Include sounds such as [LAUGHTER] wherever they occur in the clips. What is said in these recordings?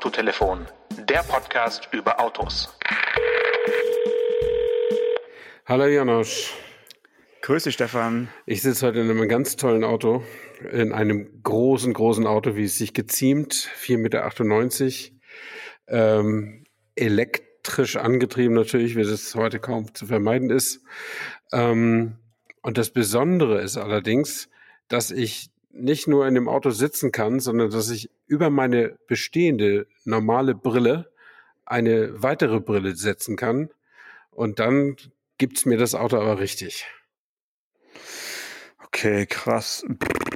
Autotelefon, der Podcast über Autos. Hallo Janosch. Grüß dich, Stefan. Ich sitze heute in einem ganz tollen Auto, in einem großen, großen Auto, wie es sich geziemt, 4,98 Meter, ähm, elektrisch angetrieben natürlich, wie es heute kaum zu vermeiden ist. Ähm, und das Besondere ist allerdings, dass ich nicht nur in dem Auto sitzen kann, sondern dass ich über meine bestehende normale Brille eine weitere Brille setzen kann. Und dann gibt's mir das Auto aber richtig. Okay, krass.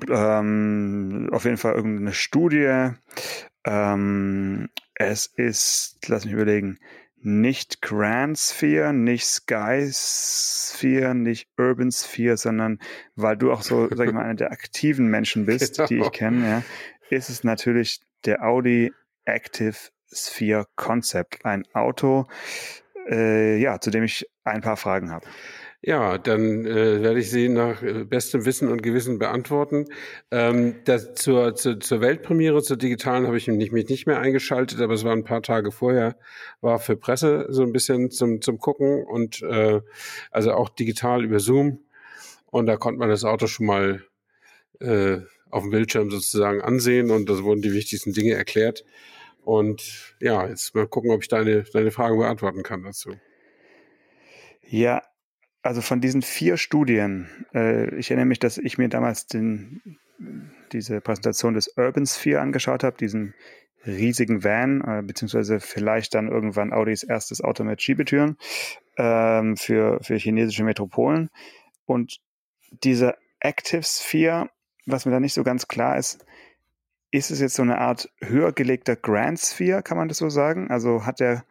Ähm, auf jeden Fall irgendeine Studie. Ähm, es ist, lass mich überlegen, nicht Grand Sphere, nicht Sky Sphere, nicht Urban Sphere, sondern weil du auch so, sag ich mal, [LAUGHS] einer der aktiven Menschen bist, genau. die ich genau. kenne, ja, ist es natürlich der Audi Active Sphere Concept. Ein Auto, äh, ja, zu dem ich ein paar Fragen habe. Ja, dann äh, werde ich sie nach äh, bestem Wissen und Gewissen beantworten. Ähm, das, zur, zur, zur Weltpremiere, zur digitalen, habe ich mich nicht, mich nicht mehr eingeschaltet, aber es war ein paar Tage vorher, war für Presse so ein bisschen zum, zum Gucken und äh, also auch digital über Zoom. Und da konnte man das Auto schon mal äh, auf dem Bildschirm sozusagen ansehen und da wurden die wichtigsten Dinge erklärt. Und ja, jetzt mal gucken, ob ich deine, deine Fragen beantworten kann dazu. Ja, also von diesen vier Studien, äh, ich erinnere mich, dass ich mir damals den, diese Präsentation des Urban Sphere angeschaut habe, diesen riesigen Van, äh, beziehungsweise vielleicht dann irgendwann Audis erstes Auto mit Schiebetüren ähm, für, für chinesische Metropolen. Und dieser Active Sphere, was mir da nicht so ganz klar ist, ist es jetzt so eine Art höher gelegter Grand Sphere, kann man das so sagen? Also hat der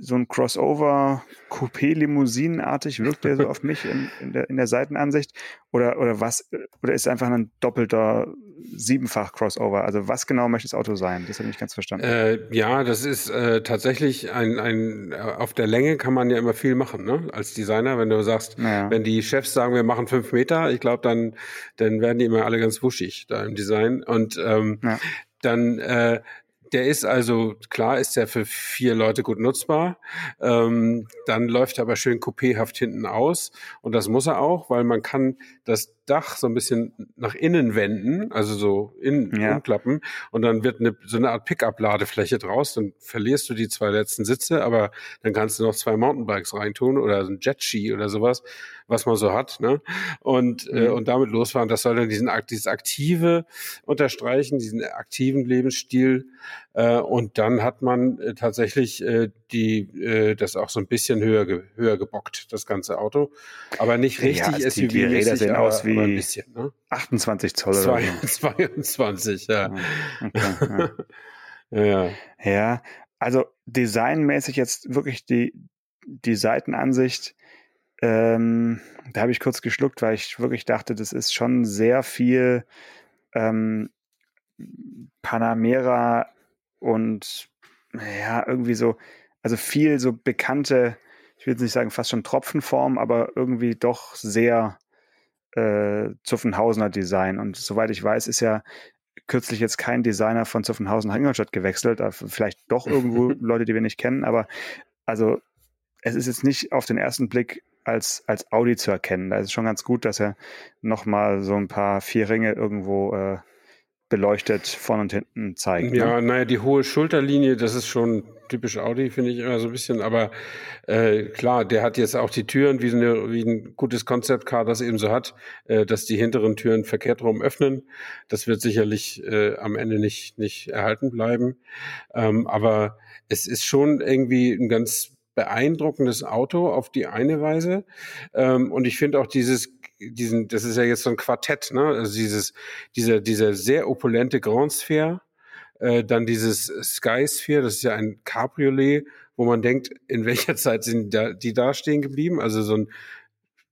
so ein Crossover Coupé-Limousinenartig wirkt der so auf mich in, in, der, in der Seitenansicht oder oder was oder ist einfach ein doppelter siebenfach Crossover? Also was genau möchte das Auto sein? Das habe ich nicht ganz verstanden. Äh, ja, das ist äh, tatsächlich ein ein auf der Länge kann man ja immer viel machen, ne? Als Designer, wenn du sagst, naja. wenn die Chefs sagen, wir machen fünf Meter, ich glaube, dann dann werden die immer alle ganz wuschig da im Design und ähm, ja. dann äh, der ist also, klar ist der für vier Leute gut nutzbar. Ähm, dann läuft er aber schön coupéhaft hinten aus. Und das muss er auch, weil man kann das Dach so ein bisschen nach innen wenden, also so innen ja. umklappen. Und dann wird eine, so eine Art Pickup-Ladefläche draus. Dann verlierst du die zwei letzten Sitze, aber dann kannst du noch zwei Mountainbikes reintun oder ein Jet-Ski oder sowas, was man so hat. Ne? Und, äh, mhm. äh, und damit losfahren. Das soll dann diesen, dieses aktive unterstreichen, diesen aktiven Lebensstil. Äh, und dann hat man äh, tatsächlich äh, die, äh, das auch so ein bisschen höher, höher gebockt, das ganze Auto. Aber nicht richtig ja, SUV. Die, die Räder sehen aus wie ein bisschen, ne? 28 Zoll oder so. [LAUGHS] 22, ja. [LAUGHS] Okay, ja. ja. ja, also designmäßig jetzt wirklich die, die Seitenansicht, ähm, da habe ich kurz geschluckt, weil ich wirklich dachte, das ist schon sehr viel ähm, Panamera und ja, irgendwie so, also viel so bekannte, ich will jetzt nicht sagen fast schon Tropfenform, aber irgendwie doch sehr äh, Zuffenhausener Design. Und soweit ich weiß, ist ja kürzlich jetzt kein Designer von Zuffenhausen nach Ingolstadt gewechselt. Vielleicht doch irgendwo [LAUGHS] Leute, die wir nicht kennen, aber also es ist jetzt nicht auf den ersten Blick als, als Audi zu erkennen. Da ist es schon ganz gut, dass er nochmal so ein paar vier Ringe irgendwo äh, beleuchtet von und hinten zeigt. Ja, ne? naja, die hohe Schulterlinie, das ist schon typisch Audi, finde ich immer so ein bisschen. Aber äh, klar, der hat jetzt auch die Türen, wie, eine, wie ein gutes Concept-Car das eben so hat, äh, dass die hinteren Türen verkehrt rum öffnen. Das wird sicherlich äh, am Ende nicht, nicht erhalten bleiben. Ähm, aber es ist schon irgendwie ein ganz beeindruckendes Auto auf die eine Weise. Ähm, und ich finde auch dieses diesen, das ist ja jetzt so ein Quartett, ne? Also dieses, dieser, dieser sehr opulente Grand Sphere, äh, dann dieses Sky Sphere, das ist ja ein Cabriolet, wo man denkt, in welcher Zeit sind da, die da stehen geblieben? Also so ein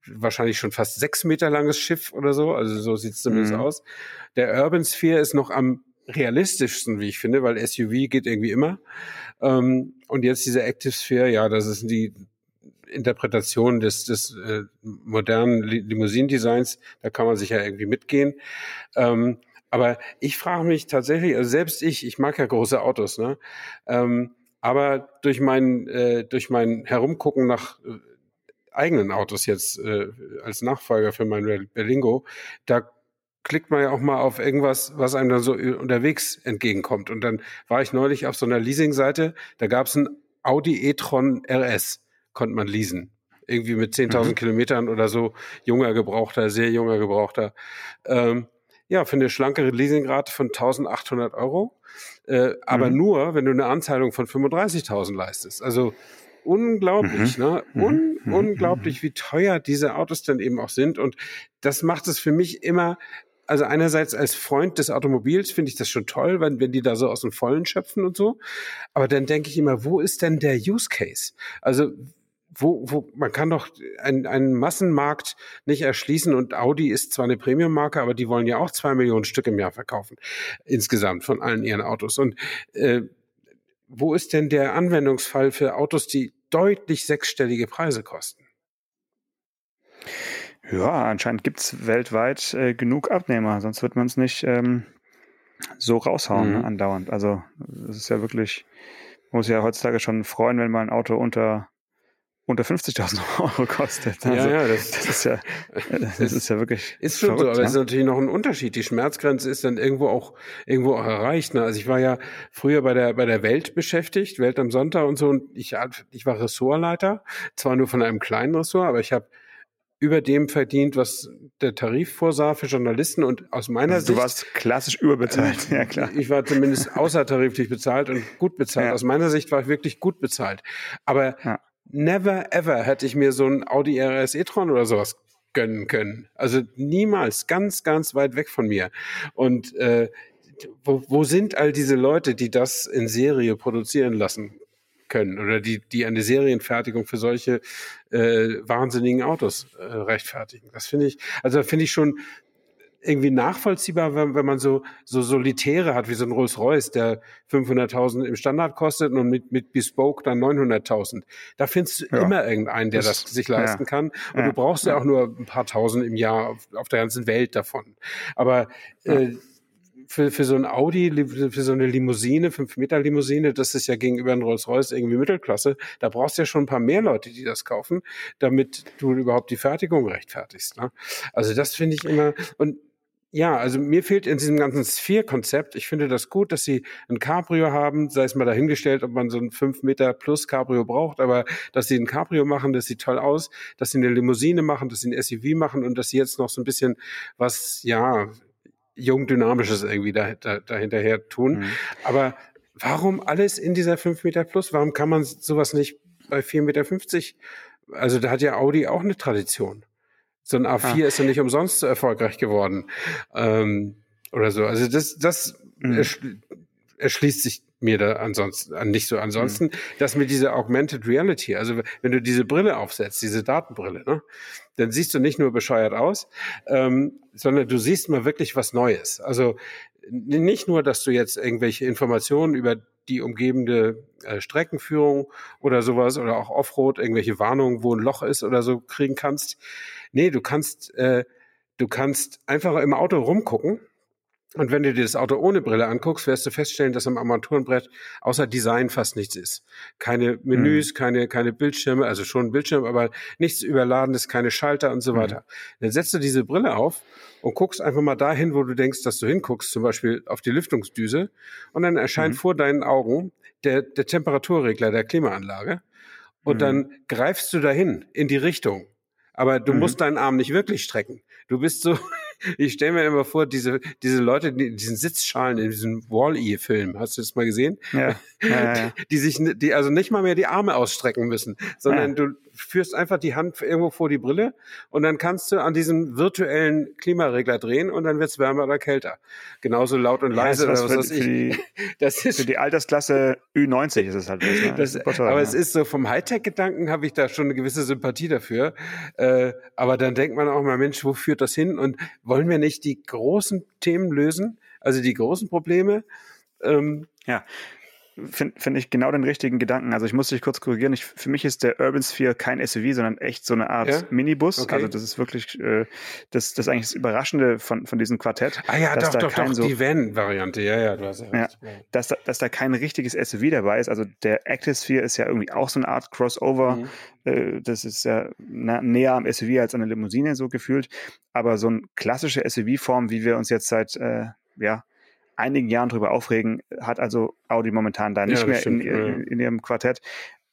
wahrscheinlich schon fast sechs Meter langes Schiff oder so, also so sieht es zumindest mhm. aus. Der Urban Sphere ist noch am realistischsten, wie ich finde, weil SUV geht irgendwie immer. Ähm, und jetzt diese Active Sphere, ja, das ist die Interpretation des, des äh, modernen Limousinendesigns, da kann man sich ja irgendwie mitgehen. Ähm, Aber ich frage mich tatsächlich, also selbst ich, ich mag ja große Autos, ne? Ähm, aber durch mein, äh, durch mein Herumgucken nach äh, eigenen Autos jetzt äh, als Nachfolger für mein Berlingo, da klickt man ja auch mal auf irgendwas, was einem dann so unterwegs entgegenkommt. Und dann war ich neulich auf so einer Leasing-Seite, da gab es ein Audi e-tron RS, konnte man leasen. Irgendwie mit 10.000 mhm. Kilometern oder so, junger Gebrauchter, sehr junger Gebrauchter. Ähm, ja, für eine schlankere Leasingrate von 1.800 Euro. Äh, aber mhm. nur, wenn du eine Anzahlung von 35.000 leistest. Also unglaublich, mhm. ne? Mhm. Un mhm. unglaublich, wie teuer diese Autos dann eben auch sind. Und das macht es für mich immer also einerseits als Freund des Automobils finde ich das schon toll, wenn, wenn die da so aus dem Vollen schöpfen und so. Aber dann denke ich immer, wo ist denn der Use Case? Also wo, wo, man kann doch einen, einen Massenmarkt nicht erschließen und Audi ist zwar eine Premium-Marke, aber die wollen ja auch zwei Millionen Stück im Jahr verkaufen, insgesamt von allen ihren Autos. Und äh, wo ist denn der Anwendungsfall für Autos, die deutlich sechsstellige Preise kosten? Ja, anscheinend gibt's weltweit äh, genug Abnehmer, sonst wird man es nicht ähm, so raushauen mhm. andauernd. Also es ist ja wirklich, man muss ja heutzutage schon freuen, wenn mal ein Auto unter unter 50.000 [LAUGHS] Euro kostet. Also, ja, ja, das, das, ist ja, [LAUGHS] das ist ja wirklich. Ist schon verrückt, so, aber es ist natürlich noch ein Unterschied. Die Schmerzgrenze ist dann irgendwo auch, irgendwo auch erreicht. Ne? Also ich war ja früher bei der, bei der Welt beschäftigt, Welt am Sonntag und so, und ich, ich war Ressortleiter, zwar nur von einem kleinen Ressort, aber ich habe über dem verdient, was der Tarif vorsah für Journalisten und aus meiner also Sicht. Du warst klassisch überbezahlt, äh, [LAUGHS] ja klar. Ich war zumindest außertariflich bezahlt und gut bezahlt. Ja. Aus meiner Sicht war ich wirklich gut bezahlt. Aber ja. Never ever hätte ich mir so ein Audi RS e-tron oder sowas gönnen können. Also niemals, ganz, ganz weit weg von mir. Und äh, wo, wo sind all diese Leute, die das in Serie produzieren lassen können oder die, die eine Serienfertigung für solche äh, wahnsinnigen Autos äh, rechtfertigen. Das finde ich, also finde ich schon irgendwie nachvollziehbar, wenn, wenn man so, so Solitäre hat, wie so ein Rolls-Royce, der 500.000 im Standard kostet und mit, mit Bespoke dann 900.000. Da findest du ja. immer irgendeinen, der das, das sich leisten ja. kann. Und ja. du brauchst ja. auch nur ein paar Tausend im Jahr auf, auf der ganzen Welt davon. Aber äh, für, für so ein Audi, für so eine Limousine, 5-Meter-Limousine, das ist ja gegenüber ein Rolls-Royce irgendwie Mittelklasse, da brauchst du ja schon ein paar mehr Leute, die das kaufen, damit du überhaupt die Fertigung rechtfertigst. Ne? Also das finde ich immer, und ja, also mir fehlt in diesem ganzen Sphere-Konzept, ich finde das gut, dass sie ein Cabrio haben, sei es mal dahingestellt, ob man so ein 5 Meter plus Cabrio braucht, aber dass sie ein Cabrio machen, das sieht toll aus, dass sie eine Limousine machen, dass sie ein SUV machen und dass sie jetzt noch so ein bisschen was, ja, jung Dynamisches irgendwie da, da, dahinterher tun. Mhm. Aber warum alles in dieser 5 Meter Plus? Warum kann man sowas nicht bei 4,50 Meter? Also da hat ja Audi auch eine Tradition. So ein A4 ah. ist ja nicht umsonst so erfolgreich geworden. Ähm, oder so. Also das, das mhm. erschließt sich mir da ansonsten nicht so. Ansonsten, mhm. das mit dieser Augmented Reality, also wenn du diese Brille aufsetzt, diese Datenbrille, ne, dann siehst du nicht nur bescheuert aus, ähm, sondern du siehst mal wirklich was Neues. Also nicht nur, dass du jetzt irgendwelche Informationen über die umgebende äh, Streckenführung oder sowas oder auch Offroad, irgendwelche Warnungen, wo ein Loch ist oder so kriegen kannst. Nee, du kannst, äh, du kannst einfach im Auto rumgucken und wenn du dir das Auto ohne Brille anguckst, wirst du feststellen, dass am Armaturenbrett außer Design fast nichts ist. Keine Menüs, mhm. keine, keine Bildschirme, also schon ein Bildschirm, aber nichts Überladenes, keine Schalter und so mhm. weiter. Dann setzt du diese Brille auf und guckst einfach mal dahin, wo du denkst, dass du hinguckst, zum Beispiel auf die Lüftungsdüse. Und dann erscheint mhm. vor deinen Augen der, der Temperaturregler der Klimaanlage. Und mhm. dann greifst du dahin in die Richtung. Aber du mhm. musst deinen Arm nicht wirklich strecken. Du bist so ich stelle mir immer vor, diese, diese Leute, die, diesen Sitzschalen in diesem Wall-E-Film, hast du das mal gesehen? Ja. ja, ja. [LAUGHS] Die sich, die also nicht mal mehr die Arme ausstrecken müssen, sondern ja. du führst einfach die Hand irgendwo vor die Brille und dann kannst du an diesem virtuellen Klimaregler drehen und dann wird's wärmer oder kälter. Genauso laut und leise oder was weiß ich. Die, [LAUGHS] das ist, für die Altersklasse Ü90 ist es halt. Ne? [LAUGHS] das, das aber es ist so vom Hightech-Gedanken habe ich da schon eine gewisse Sympathie dafür. Äh, aber dann denkt man auch mal, Mensch, wo führt das hin? Und wollen wir nicht die großen Themen lösen, also die großen Probleme? Ähm, ja. Finde find ich genau den richtigen Gedanken. Also ich muss dich kurz korrigieren. Ich, für mich ist der Urban Sphere kein SUV, sondern echt so eine Art ja? Minibus. Okay. Also das ist wirklich äh, das, das eigentlich das Überraschende von, von diesem Quartett. Ah ja, doch, doch, doch, so, die Van-Variante. Ja, ja, du hast ja, ja dass, da, dass da kein richtiges SUV dabei ist. Also der Active Sphere ist ja irgendwie auch so eine Art Crossover. Mhm. Äh, das ist ja na, näher am SUV als an der Limousine so gefühlt. Aber so eine klassische SUV-Form, wie wir uns jetzt seit äh, ja, einigen Jahren darüber aufregen, hat also Audi momentan da nicht ja, mehr stimmt, in, in, in, ihrem Quartett.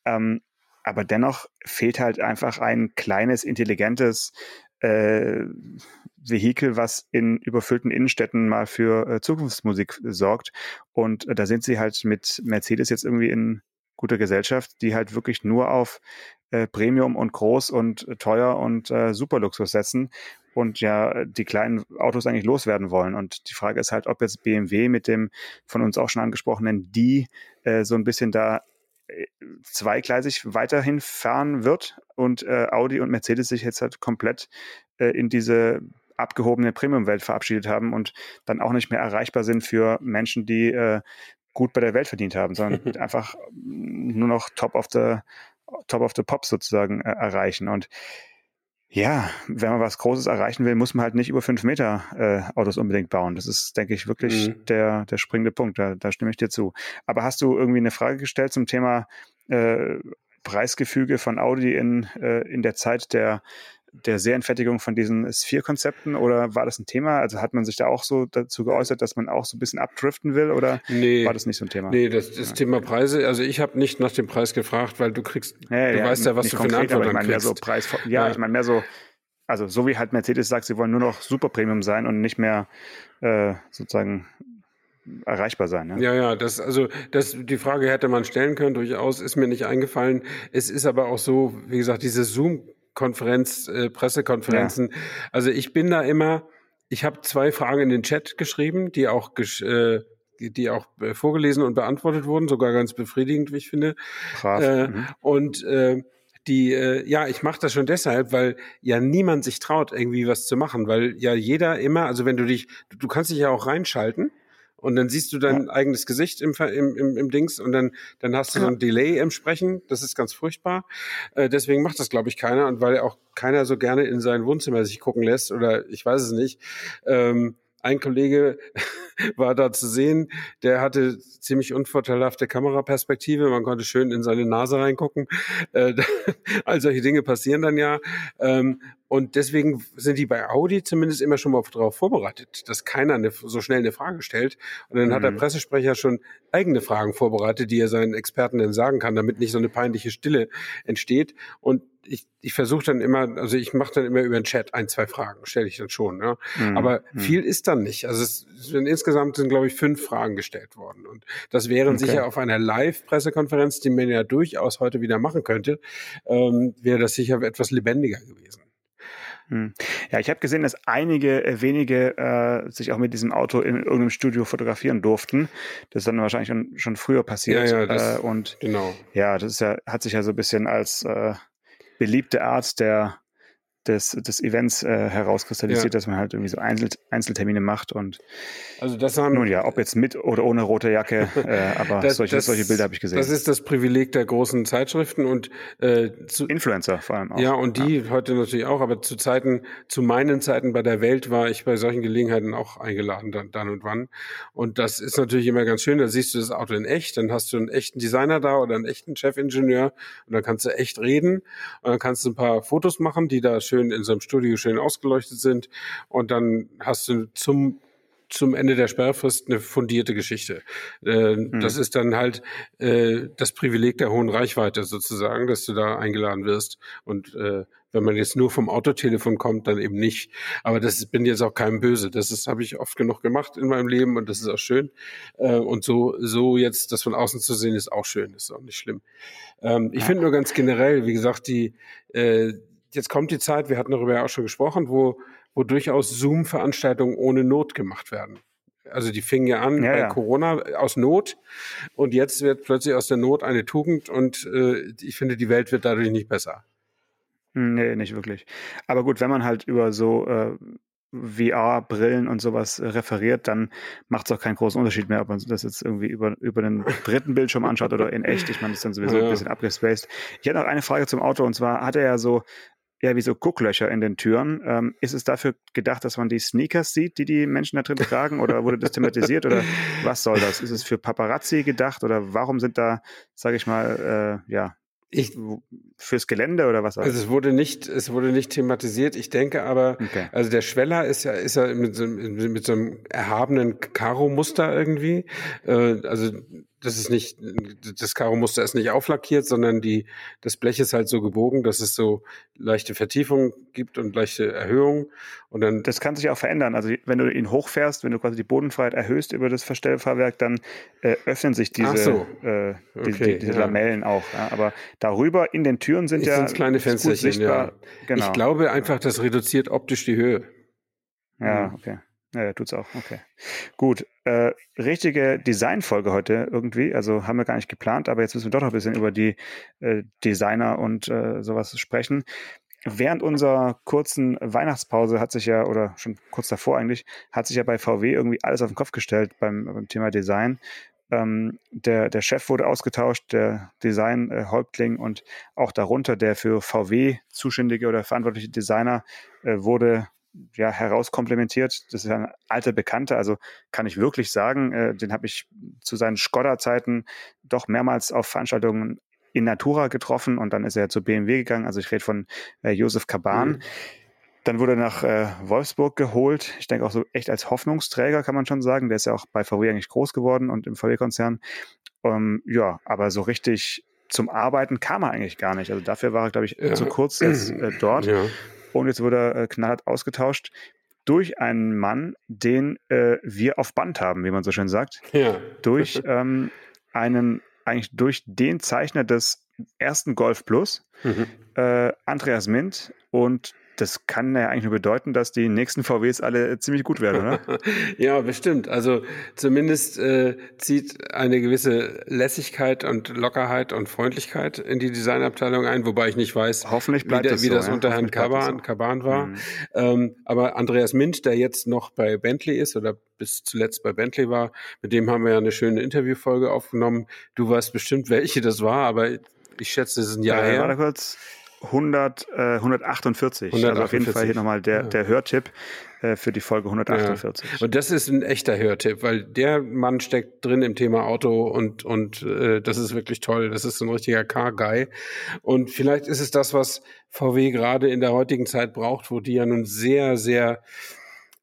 Ähm, aber dennoch fehlt halt einfach ein kleines, intelligentes äh, Vehikel, was in überfüllten Innenstädten mal für äh, Zukunftsmusik sorgt. Und äh, da sind sie halt mit Mercedes jetzt irgendwie in guter Gesellschaft, die halt wirklich nur auf äh, Premium und groß und teuer und äh, Superluxus setzen und ja die kleinen Autos eigentlich loswerden wollen. Und die Frage ist halt, ob jetzt BMW mit dem von uns auch schon angesprochenen D äh, so ein bisschen da äh, zweigleisig weiterhin fahren wird und äh, Audi und Mercedes sich jetzt halt komplett äh, in diese abgehobene Premium-Welt verabschiedet haben und dann auch nicht mehr erreichbar sind für Menschen, die äh, gut bei der Welt verdient haben, sondern [LAUGHS] einfach nur noch Top of the Top of the Pops sozusagen äh, erreichen. Und ja, wenn man was Großes erreichen will, muss man halt nicht über fünf Meter äh, Autos unbedingt bauen. Das ist, denke ich, wirklich mhm. der, der springende Punkt. Da, da stimme ich dir zu. Aber hast du irgendwie eine Frage gestellt zum Thema äh, Preisgefüge von Audi in, äh, in der Zeit der der Serienfertigung von diesen Sphere-Konzepten oder war das ein Thema? Also hat man sich da auch so dazu geäußert, dass man auch so ein bisschen abdriften will oder nee, war das nicht so ein Thema? Nee, das, das ja. Thema Preise, also ich habe nicht nach dem Preis gefragt, weil du kriegst, ja, du ja, weißt ja, was du für eine Antwort ich mein, mehr so Preis, ja, ich meine mehr so, also so wie halt Mercedes sagt, sie wollen nur noch Super Premium sein und nicht mehr äh, sozusagen erreichbar sein. Ne? Ja, ja, das, also das, die Frage hätte man stellen können, durchaus, ist mir nicht eingefallen. Es ist aber auch so, wie gesagt, diese Zoom Konferenz, äh, Pressekonferenzen. Ja. Also ich bin da immer, ich habe zwei Fragen in den Chat geschrieben, die auch äh, die auch äh, vorgelesen und beantwortet wurden, sogar ganz befriedigend, wie ich finde. Krass. Äh, mhm. Und äh, die, äh, ja, ich mache das schon deshalb, weil ja niemand sich traut, irgendwie was zu machen, weil ja jeder immer, also wenn du dich, du kannst dich ja auch reinschalten und dann siehst du dein ja. eigenes Gesicht im, im, im, im Dings und dann, dann hast du ja. so ein Delay im Sprechen. Das ist ganz furchtbar. Äh, deswegen macht das, glaube ich, keiner und weil auch keiner so gerne in sein Wohnzimmer sich gucken lässt oder ich weiß es nicht. Ähm, ein Kollege [LAUGHS] war da zu sehen, der hatte ziemlich unvorteilhafte Kameraperspektive. Man konnte schön in seine Nase reingucken. Äh, [LAUGHS] all solche Dinge passieren dann ja. Ähm, und deswegen sind die bei Audi zumindest immer schon mal darauf vorbereitet, dass keiner eine, so schnell eine Frage stellt. Und dann mhm. hat der mhm. Pressesprecher schon eigene Fragen vorbereitet, die er seinen Experten dann sagen kann, damit nicht so eine peinliche Stille entsteht. Und ich, ich versuche dann immer, also ich mache dann immer über den Chat ein, zwei Fragen, stelle ich dann schon. Ja? Mhm. Aber mhm. viel ist dann nicht. Also es sind insgesamt sind, glaube ich, fünf Fragen gestellt worden. Und das wären okay. sicher auf einer Live-Pressekonferenz, die man ja durchaus heute wieder machen könnte, ähm, wäre das sicher etwas lebendiger gewesen. Hm. Ja, ich habe gesehen, dass einige äh, wenige äh, sich auch mit diesem Auto in irgendeinem Studio fotografieren durften. Das ist dann wahrscheinlich schon, schon früher passiert. Ja, ja, das, äh, und genau. ja, das ist ja, hat sich ja so ein bisschen als äh, beliebte Art der des, des Events äh, herauskristallisiert, ja. dass man halt irgendwie so Einzel Einzeltermine macht und also das haben, nun ja, ob jetzt mit oder ohne rote Jacke, äh, [LAUGHS] aber das, solche, das, solche Bilder habe ich gesehen. Das ist das Privileg der großen Zeitschriften und äh, zu, Influencer vor allem auch. Ja, und die ja. heute natürlich auch, aber zu Zeiten, zu meinen Zeiten bei der Welt war ich bei solchen Gelegenheiten auch eingeladen, dann, dann und wann. Und das ist natürlich immer ganz schön, da siehst du das Auto in echt, dann hast du einen echten Designer da oder einen echten Chefingenieur und dann kannst du echt reden und dann kannst du ein paar Fotos machen, die da schön schön in so einem Studio schön ausgeleuchtet sind. Und dann hast du zum zum Ende der Sperrfrist eine fundierte Geschichte. Äh, mhm. Das ist dann halt äh, das Privileg der hohen Reichweite sozusagen, dass du da eingeladen wirst. Und äh, wenn man jetzt nur vom Autotelefon kommt, dann eben nicht. Aber das bin jetzt auch keinem böse. Das ist habe ich oft genug gemacht in meinem Leben und das ist auch schön. Äh, und so so jetzt das von außen zu sehen ist auch schön, ist auch nicht schlimm. Ähm, ich finde nur ganz generell, wie gesagt, die äh, jetzt kommt die Zeit, wir hatten darüber ja auch schon gesprochen, wo, wo durchaus Zoom-Veranstaltungen ohne Not gemacht werden. Also die fingen ja an ja, bei ja. Corona aus Not und jetzt wird plötzlich aus der Not eine Tugend und äh, ich finde, die Welt wird dadurch nicht besser. Hm, nee, nicht wirklich. Aber gut, wenn man halt über so äh, VR-Brillen und sowas referiert, dann macht es auch keinen großen Unterschied mehr, ob man das jetzt irgendwie über, über den dritten Bildschirm anschaut oder in echt. Ich meine, das ist dann sowieso ja. ein bisschen abgespaced. Ich hätte noch eine Frage zum Auto und zwar hat er ja so ja, wie so Gucklöcher in den Türen. Ähm, ist es dafür gedacht, dass man die Sneakers sieht, die die Menschen da drin tragen? Oder wurde das thematisiert? Oder was soll das? Ist es für Paparazzi gedacht? Oder warum sind da, sage ich mal, äh, ja, ich, fürs Gelände oder was? Also es wurde nicht, es wurde nicht thematisiert. Ich denke aber, okay. also der Schweller ist ja, ist ja mit so, mit so einem erhabenen Karo-Muster irgendwie. Äh, also das ist nicht, das Karo-Muster ist nicht auflackiert, sondern die, das Blech ist halt so gebogen, dass es so leichte Vertiefung gibt und leichte Erhöhung. Und dann. Das kann sich auch verändern. Also wenn du ihn hochfährst, wenn du quasi die Bodenfreiheit erhöhst über das Verstellfahrwerk, dann äh, öffnen sich diese, so. äh, die, okay, die, diese ja. Lamellen auch. Ja. Aber darüber in den Türen sind ja kleine Fensterchen. Ja. Genau. Ich glaube einfach, das reduziert optisch die Höhe. Ja, okay. Ja, tut's auch. Okay. Gut. Äh, richtige Designfolge heute irgendwie. Also haben wir gar nicht geplant, aber jetzt müssen wir doch noch ein bisschen über die äh, Designer und äh, sowas sprechen. Während unserer kurzen Weihnachtspause hat sich ja, oder schon kurz davor eigentlich, hat sich ja bei VW irgendwie alles auf den Kopf gestellt beim, beim Thema Design. Ähm, der, der Chef wurde ausgetauscht, der Design-Häuptling und auch darunter der für VW zuständige oder verantwortliche Designer äh, wurde ja, herauskomplementiert. Das ist ein alter Bekannter, also kann ich wirklich sagen, äh, den habe ich zu seinen Skoda-Zeiten doch mehrmals auf Veranstaltungen in Natura getroffen und dann ist er zu BMW gegangen. Also ich rede von äh, Josef Kaban. Mhm. Dann wurde er nach äh, Wolfsburg geholt. Ich denke auch so echt als Hoffnungsträger kann man schon sagen. Der ist ja auch bei VW eigentlich groß geworden und im VW-Konzern. Ähm, ja, aber so richtig zum Arbeiten kam er eigentlich gar nicht. Also dafür war er, glaube ich, ja. zu kurz jetzt äh, dort. Ja. Und jetzt wurde er äh, knallhart ausgetauscht durch einen Mann, den äh, wir auf Band haben, wie man so schön sagt. Ja. Durch [LAUGHS] ähm, einen, eigentlich durch den Zeichner des ersten Golf Plus, mhm. äh, Andreas Mint. Und das kann ja eigentlich nur bedeuten, dass die nächsten VWs alle ziemlich gut werden, oder? [LAUGHS] ja, bestimmt. Also zumindest äh, zieht eine gewisse Lässigkeit und Lockerheit und Freundlichkeit in die Designabteilung ein, wobei ich nicht weiß, Hoffentlich bleibt wie, das wie so, das ja? unter Herrn Kaban, Kaban war. Mhm. Ähm, aber Andreas Mint, der jetzt noch bei Bentley ist oder bis zuletzt bei Bentley war, mit dem haben wir ja eine schöne Interviewfolge aufgenommen. Du weißt bestimmt, welche das war, aber ich schätze, es ist ein Jahr äh, her. Warte kurz. 100, äh, 148. 148. Also auf jeden Fall hier nochmal der, ja. der Hörtipp äh, für die Folge 148. Ja. Und das ist ein echter Hörtipp, weil der Mann steckt drin im Thema Auto und, und äh, das ist wirklich toll. Das ist so ein richtiger Car-Guy. Und vielleicht ist es das, was VW gerade in der heutigen Zeit braucht, wo die ja nun sehr, sehr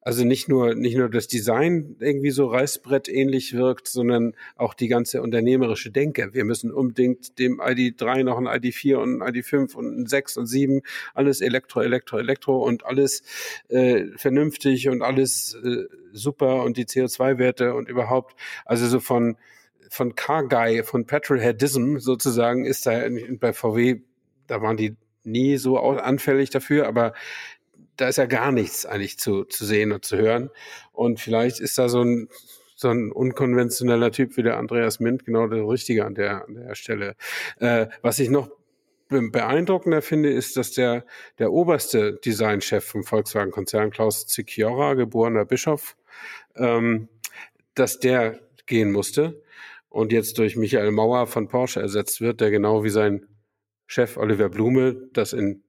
also nicht nur, nicht nur das Design irgendwie so Reißbrett ähnlich wirkt, sondern auch die ganze unternehmerische Denke. Wir müssen unbedingt dem ID3 noch ein ID4 und ein ID5 und ein 6 und 7, alles Elektro, Elektro, Elektro und alles äh, vernünftig und alles äh, super und die CO2-Werte und überhaupt, also so von, von Car Guy, von Petrolheadism sozusagen ist da bei VW, da waren die nie so anfällig dafür, aber da ist ja gar nichts eigentlich zu, zu sehen und zu hören. Und vielleicht ist da so ein, so ein unkonventioneller Typ wie der Andreas Mint genau der Richtige an der, an der Stelle. Äh, was ich noch beeindruckender finde, ist, dass der, der oberste Designchef vom Volkswagen-Konzern, Klaus Zicchiora, geborener Bischof, ähm, dass der gehen musste und jetzt durch Michael Mauer von Porsche ersetzt wird, der genau wie sein Chef Oliver Blume das in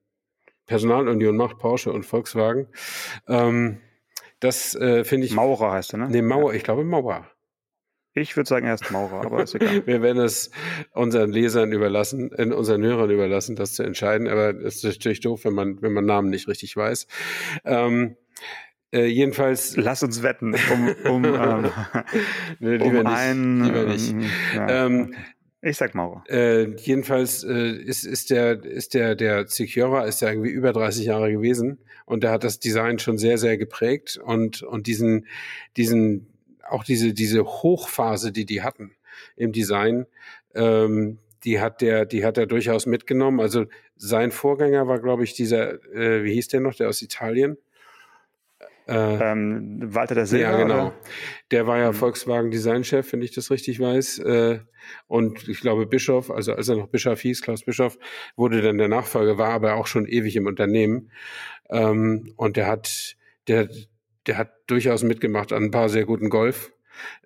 Personalunion macht, Porsche und Volkswagen. Ähm, das äh, finde ich. Maurer heißt er, ne? Nee, Mauer, ich glaube Mauer. Ich würde sagen, er ist Maurer, aber ist egal. [LAUGHS] Wir werden es unseren Lesern überlassen, in unseren Hörern überlassen, das zu entscheiden. Aber es ist natürlich doof, wenn man, wenn man Namen nicht richtig weiß. Ähm, äh, jedenfalls. Lass uns wetten, um, um, [LAUGHS] ähm, nee, lieber um nicht, ein, lieber nicht. Ja, ähm. Ich sag Maurer. Äh, jedenfalls äh, ist, ist der, ist der, der Secura ist ja irgendwie über 30 Jahre gewesen und der hat das Design schon sehr, sehr geprägt und, und diesen, diesen, auch diese, diese Hochphase, die die hatten im Design, ähm, die hat der, die hat er durchaus mitgenommen. Also sein Vorgänger war, glaube ich, dieser, äh, wie hieß der noch, der aus Italien? Äh, ähm, Walter der Silber. Ja, genau. Oder? Der war ja mhm. Volkswagen Designchef, wenn ich das richtig weiß. Äh, und ich glaube, Bischof, also als er noch Bischof hieß, Klaus Bischof, wurde dann der Nachfolger, war aber auch schon ewig im Unternehmen. Ähm, und der hat, der, der hat durchaus mitgemacht an ein paar sehr guten Golf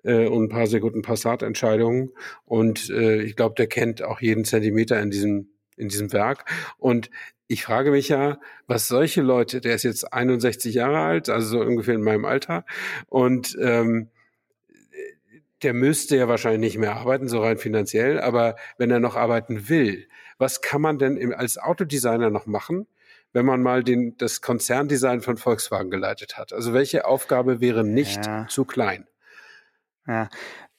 äh, und ein paar sehr guten Passatentscheidungen. Und äh, ich glaube, der kennt auch jeden Zentimeter in diesem, in diesem Werk. Und ich frage mich ja, was solche Leute, der ist jetzt 61 Jahre alt, also so ungefähr in meinem Alter, und ähm, der müsste ja wahrscheinlich nicht mehr arbeiten, so rein finanziell, aber wenn er noch arbeiten will, was kann man denn als Autodesigner noch machen, wenn man mal den, das Konzerndesign von Volkswagen geleitet hat? Also welche Aufgabe wäre nicht ja. zu klein? Ja,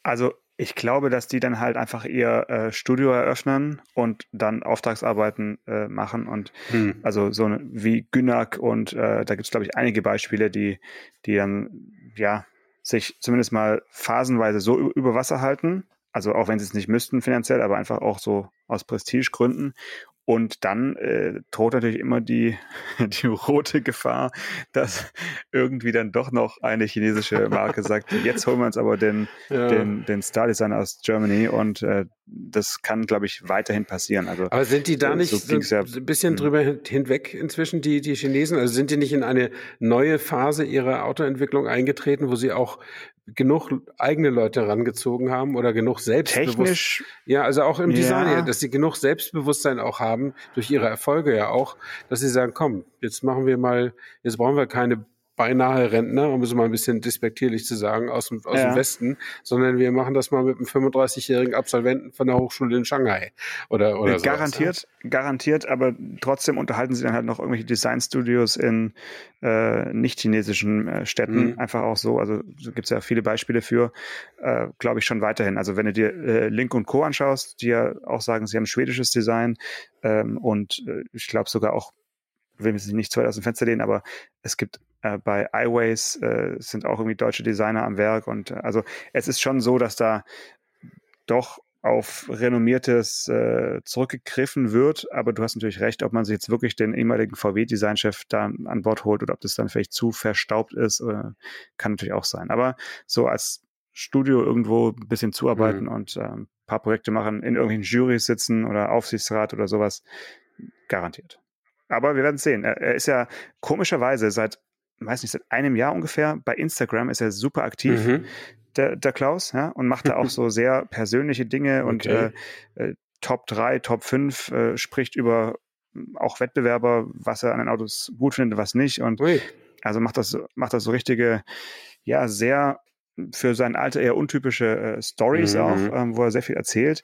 also ich glaube, dass die dann halt einfach ihr äh, Studio eröffnen und dann Auftragsarbeiten äh, machen und hm. also so wie Günak und äh, da gibt es, glaube ich, einige Beispiele, die, die dann ja sich zumindest mal phasenweise so über Wasser halten. Also auch wenn sie es nicht müssten finanziell, aber einfach auch so aus Prestigegründen und dann äh, droht natürlich immer die, [LAUGHS] die rote Gefahr, dass irgendwie dann doch noch eine chinesische Marke sagt, jetzt holen wir uns aber den, [LAUGHS] ja. den, den Star Designer aus Germany und äh, das kann, glaube ich, weiterhin passieren. Also, aber sind die da äh, nicht so ja, ein bisschen hm. drüber hinweg inzwischen, die, die Chinesen? Also sind die nicht in eine neue Phase ihrer Autoentwicklung eingetreten, wo sie auch genug eigene Leute rangezogen haben oder genug Selbstbewusstsein. Technisch. Ja, also auch im Design, ja. dass sie genug Selbstbewusstsein auch haben, durch ihre Erfolge ja auch, dass sie sagen, komm, jetzt machen wir mal, jetzt brauchen wir keine beinahe Rentner, um es mal ein bisschen despektierlich zu sagen, aus dem, aus ja. dem Westen, sondern wir machen das mal mit einem 35-jährigen Absolventen von der Hochschule in Shanghai oder, oder so. Garantiert, sowas, garantiert, aber trotzdem unterhalten sie dann halt noch irgendwelche Designstudios in äh, nicht-chinesischen äh, Städten. Mhm. Einfach auch so, also so gibt es ja viele Beispiele für, äh, glaube ich schon weiterhin. Also wenn du dir äh, Link und Co. anschaust, die ja auch sagen, sie haben schwedisches Design ähm, und äh, ich glaube sogar auch will mich nicht zu weit aus dem Fenster lehnen, aber es gibt äh, bei iWays äh, sind auch irgendwie deutsche Designer am Werk und äh, also es ist schon so, dass da doch auf renommiertes äh, zurückgegriffen wird, aber du hast natürlich recht, ob man sich jetzt wirklich den ehemaligen VW-Designchef da an Bord holt oder ob das dann vielleicht zu verstaubt ist, äh, kann natürlich auch sein. Aber so als Studio irgendwo ein bisschen zuarbeiten mhm. und äh, ein paar Projekte machen, in irgendwelchen Jurys sitzen oder Aufsichtsrat oder sowas, garantiert. Aber wir werden es sehen. Er ist ja komischerweise seit weiß nicht, seit einem Jahr ungefähr. Bei Instagram ist er super aktiv, mhm. der, der Klaus, ja, und macht da auch [LAUGHS] so sehr persönliche Dinge und okay. äh, äh, Top 3, Top 5, äh, spricht über hm, auch Wettbewerber, was er an den Autos gut findet, was nicht. Und Ui. also macht das, macht das so richtige, ja, sehr für sein Alter eher untypische äh, Stories mhm. auch, ähm, wo er sehr viel erzählt.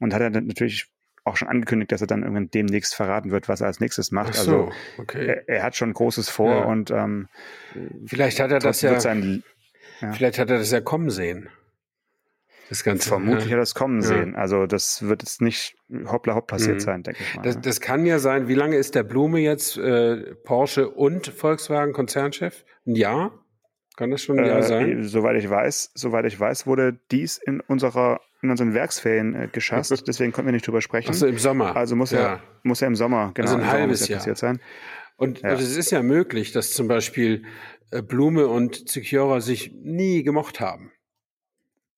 Und hat er natürlich auch schon angekündigt, dass er dann irgendwann demnächst verraten wird, was er als nächstes macht. So, also okay. er, er, hat schon Großes vor ja. und ähm, vielleicht hat er das ja, sein, ja, vielleicht hat er das ja kommen sehen. Das Ganze. Vermutlich ja. hat er das kommen sehen. Also das wird jetzt nicht hoppla hopp passiert mhm. sein, denke ich mal. Das, das, kann ja sein. Wie lange ist der Blume jetzt äh, Porsche und Volkswagen Konzernchef? Ein Jahr? Kann das schon ein Jahr äh, sein? Soweit ich weiß, soweit ich weiß, wurde dies in unserer in unseren Werksferien äh, geschasst, [LAUGHS] deswegen konnten wir nicht drüber sprechen. Also im Sommer. Also muss ja. er, muss er im Sommer, genau. Also ein halbes Jahr passiert sein. Und, ja. und es ist ja möglich, dass zum Beispiel äh, Blume und Zichiora sich nie gemocht haben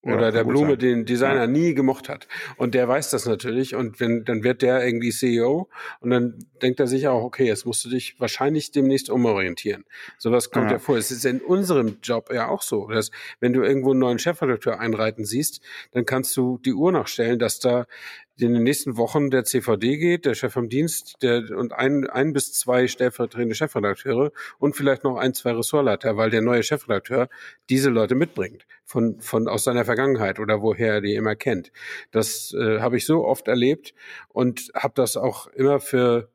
oder ja, der Blume sein. den Designer ja. nie gemocht hat. Und der weiß das natürlich. Und wenn, dann wird der irgendwie CEO und dann denkt er sich auch, okay, jetzt musst du dich wahrscheinlich demnächst umorientieren. Sowas kommt ja. ja vor. Es ist in unserem Job ja auch so, dass wenn du irgendwo einen neuen Chefredakteur einreiten siehst, dann kannst du die Uhr nachstellen, dass da in den nächsten Wochen der CVD geht, der Chef vom Dienst der, und ein, ein bis zwei stellvertretende Chefredakteure und vielleicht noch ein, zwei Ressortleiter, weil der neue Chefredakteur diese Leute mitbringt von, von aus seiner Vergangenheit oder woher er die immer kennt. Das äh, habe ich so oft erlebt und habe das auch immer für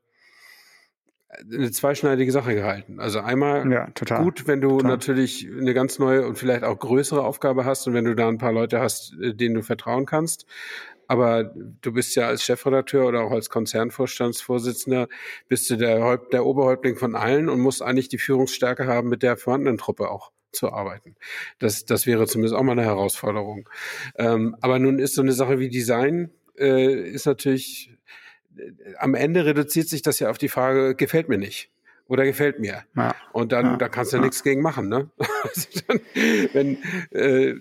eine zweischneidige Sache gehalten. Also einmal ja, total, gut, wenn du total. natürlich eine ganz neue und vielleicht auch größere Aufgabe hast und wenn du da ein paar Leute hast, äh, denen du vertrauen kannst. Aber du bist ja als Chefredakteur oder auch als Konzernvorstandsvorsitzender, bist du der, Häupt, der Oberhäuptling von allen und musst eigentlich die Führungsstärke haben, mit der vorhandenen Truppe auch zu arbeiten. Das, das wäre zumindest auch mal eine Herausforderung. Ähm, aber nun ist so eine Sache wie Design, äh, ist natürlich, äh, am Ende reduziert sich das ja auf die Frage, gefällt mir nicht oder gefällt mir. Ja. Und dann, ja. da kannst du ja, ja nichts gegen machen, ne? [LAUGHS] Also dann, wenn, äh,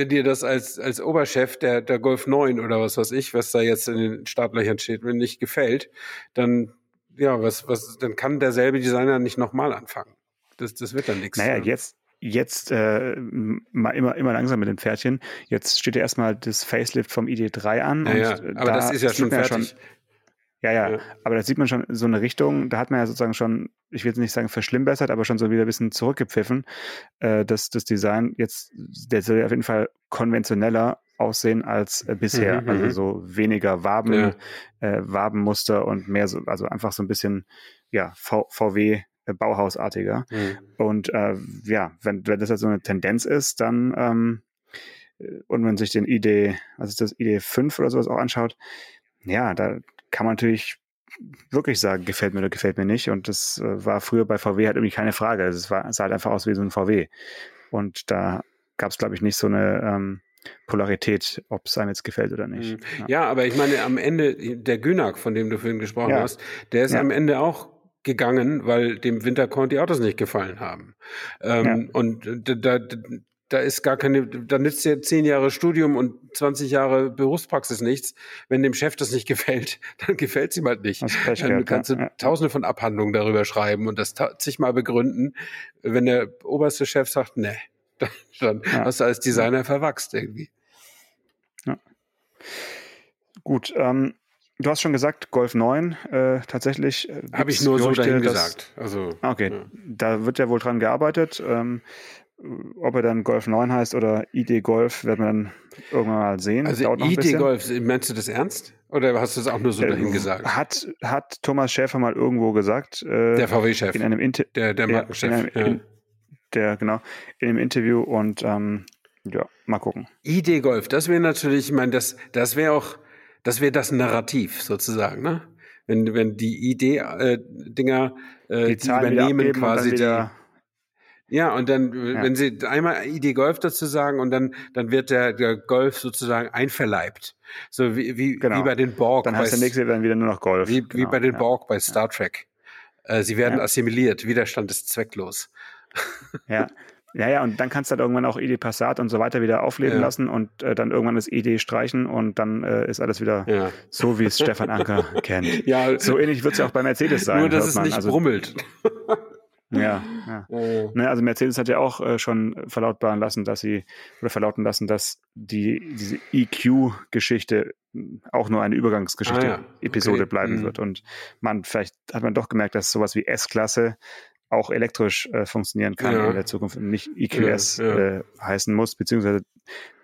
wenn dir das als, als Oberchef der, der Golf 9 oder was weiß ich, was da jetzt in den Startlöchern steht, wenn nicht gefällt, dann, ja, was, was, dann kann derselbe Designer nicht nochmal anfangen. Das, das wird dann nichts. Naja, ne? jetzt, jetzt äh, mal immer, immer langsam mit den Pferdchen. Jetzt steht ja erstmal das Facelift vom ID3 an. Ja, ja. aber da das ist ja schon fertig. Schon, ja, ja, ja, aber da sieht man schon so eine Richtung, da hat man ja sozusagen schon, ich will jetzt nicht sagen verschlimmbessert, aber schon so wieder ein bisschen zurückgepfiffen. Äh, das, das Design jetzt, der soll auf jeden Fall konventioneller aussehen als äh, bisher. Mhm, also mhm. so weniger Waben, ja. äh, Wabenmuster und mehr so, also einfach so ein bisschen, ja, v VW äh, Bauhausartiger. Mhm. Und äh, ja, wenn, wenn das halt so eine Tendenz ist, dann ähm, äh, und wenn man sich den ID, also das ID 5 oder sowas auch anschaut, ja, da kann man natürlich wirklich sagen, gefällt mir oder gefällt mir nicht. Und das äh, war früher bei VW halt irgendwie keine Frage. Also es, war, sah halt einfach aus wie so ein VW. Und da gab es, glaube ich, nicht so eine ähm, Polarität, ob es einem jetzt gefällt oder nicht. Mhm. Ja. ja. aber ich meine, am Ende, der Günak, von dem du vorhin gesprochen ja. hast, der ist ja. am Ende auch gegangen, weil dem Winterkorn die Autos nicht gefallen haben. Ähm, und da, da, da ist gar keine, da nützt ja zehn Jahre Studium und 20 Jahre Berufspraxis nichts. Wenn dem Chef das nicht [LAUGHS] gefällt, dann gefällt es ihm halt nicht. Dann kannst du ja. tausende von Abhandlungen darüber schreiben und das zigmal begründen. Wenn der oberste Chef sagt, ne, [LAUGHS] dann, dann ja. hast du als Designer verwachst irgendwie. Ja. Gut, ähm, Du hast schon gesagt, Golf 9 äh, tatsächlich. Äh, Habe ich nur Gerüchte, so dahin gesagt. Also, okay, ja. da wird ja wohl dran gearbeitet. Ähm, ob er dann Golf 9 heißt oder ID Golf, werden wir dann irgendwann mal sehen. Also ID Golf, meinst du das ernst? Oder hast du es auch nur so äh, dahin gesagt? Hat, hat Thomas Schäfer mal irgendwo gesagt. Äh, der VW-Chef. In einem Inter der, der Markenchef. Ja, ja. der, genau, in einem Interview und ähm, ja, mal gucken. ID Golf, das wäre natürlich, ich meine, das, das wäre auch, das wäre das Narrativ sozusagen, ne? Wenn, wenn die ID-Dinger, äh, die, die übernehmen quasi die ja, und dann, ja. wenn Sie einmal ID Golf dazu sagen und dann, dann wird der, der Golf sozusagen einverleibt. So wie, wie, genau. wie bei den Borg. Dann heißt der nächste dann wieder nur noch Golf. Wie, genau. wie bei den ja. Borg bei Star Trek. Äh, sie werden ja. assimiliert. Widerstand ist zwecklos. Ja. Ja, ja, und dann kannst du halt irgendwann auch ID Passat und so weiter wieder aufleben ja. lassen und äh, dann irgendwann das ID streichen und dann äh, ist alles wieder ja. so, wie es Stefan Anker [LAUGHS] kennt. Ja, so ähnlich wird es ja auch bei Mercedes sein. Nur, dass es nicht also, brummelt. [LAUGHS] Ja, ja. Oh. Also Mercedes hat ja auch äh, schon verlautbaren lassen, dass sie oder verlauten lassen, dass die diese EQ-Geschichte auch nur eine Übergangsgeschichte ah, ja. Episode okay. bleiben mhm. wird und man vielleicht hat man doch gemerkt, dass sowas wie S-Klasse auch elektrisch äh, funktionieren kann ja. in der Zukunft und nicht EQS ja, ja. Äh, heißen muss, beziehungsweise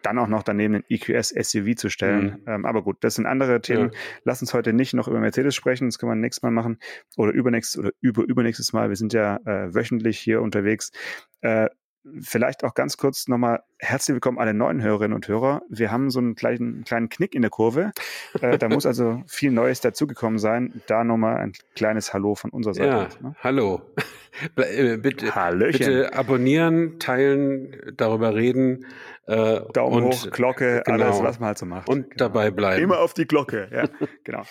dann auch noch daneben ein EQS SUV zu stellen. Mhm. Ähm, aber gut, das sind andere Themen. Lass uns heute nicht noch über Mercedes sprechen, das können wir nächstes Mal machen oder übernächstes oder über übernächstes Mal. Wir sind ja äh, wöchentlich hier unterwegs. Äh, vielleicht auch ganz kurz nochmal herzlich willkommen alle neuen Hörerinnen und Hörer. Wir haben so einen kleinen, kleinen Knick in der Kurve. Äh, da muss also viel Neues dazugekommen sein. Da nochmal ein kleines Hallo von unserer Seite. Ja, ne? hallo. [LAUGHS] Äh, bitte, bitte abonnieren, teilen, darüber reden. Äh, Daumen und, hoch, Glocke, genau. alles, was man halt so macht. Und genau. dabei bleiben. Immer auf die Glocke, ja, [LAUGHS] genau.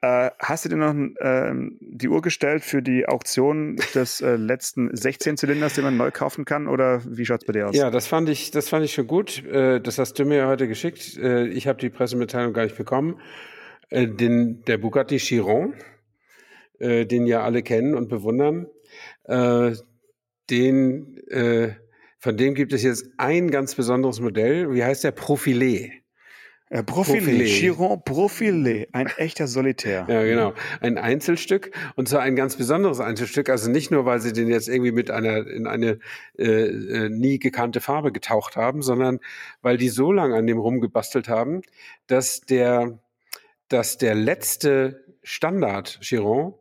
Äh, hast du dir noch äh, die Uhr gestellt für die Auktion des äh, letzten 16-Zylinders, den man neu kaufen kann? Oder wie schaut es bei dir aus? Ja, das fand ich, das fand ich schon gut. Äh, das hast du mir heute geschickt. Äh, ich habe die Pressemitteilung gar nicht bekommen. Äh, den, der Bugatti Chiron, den ja alle kennen und bewundern, den, von dem gibt es jetzt ein ganz besonderes Modell. Wie heißt der? Profilé. Äh, Profilé, Chiron Profilé, ein echter Solitär. Ja, genau. Ein Einzelstück und zwar ein ganz besonderes Einzelstück. Also nicht nur, weil sie den jetzt irgendwie mit einer in eine äh, äh, nie gekannte Farbe getaucht haben, sondern weil die so lange an dem rumgebastelt haben, dass der, dass der letzte Standard Chiron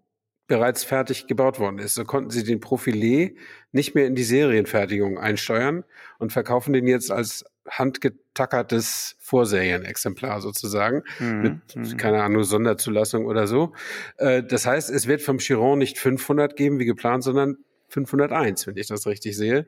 bereits fertig gebaut worden ist. So konnten sie den Profilé nicht mehr in die Serienfertigung einsteuern und verkaufen den jetzt als handgetackertes Vorserienexemplar sozusagen, mhm. mit, mhm. keine Ahnung, Sonderzulassung oder so. Äh, das heißt, es wird vom Chiron nicht 500 geben wie geplant, sondern 501, wenn ich das richtig sehe.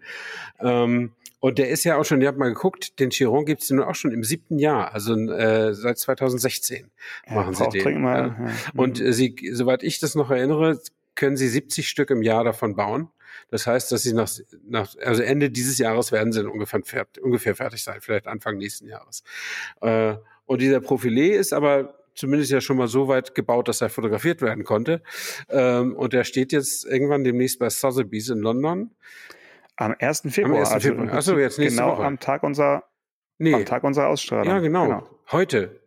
Ähm, und der ist ja auch schon, ihr habt mal geguckt, den Chiron gibt es nun auch schon im siebten Jahr, also äh, seit 2016 ja, machen sie den. Mal, ja. Ja. Und äh, sie, soweit ich das noch erinnere, können sie 70 Stück im Jahr davon bauen. Das heißt, dass sie nach, nach also Ende dieses Jahres werden sie ungefähr, fertig, ungefähr fertig sein, vielleicht Anfang nächsten Jahres. Äh, und dieser Profilé ist aber zumindest ja schon mal so weit gebaut, dass er fotografiert werden konnte. Ähm, und der steht jetzt irgendwann demnächst bei Sotheby's in London. Am 1. Februar. Am 1. Also Februar. Achso, jetzt nächste genau Woche. am Tag unserer, nee. am Tag unserer Ausstrahlung. Ja, genau. genau. Heute.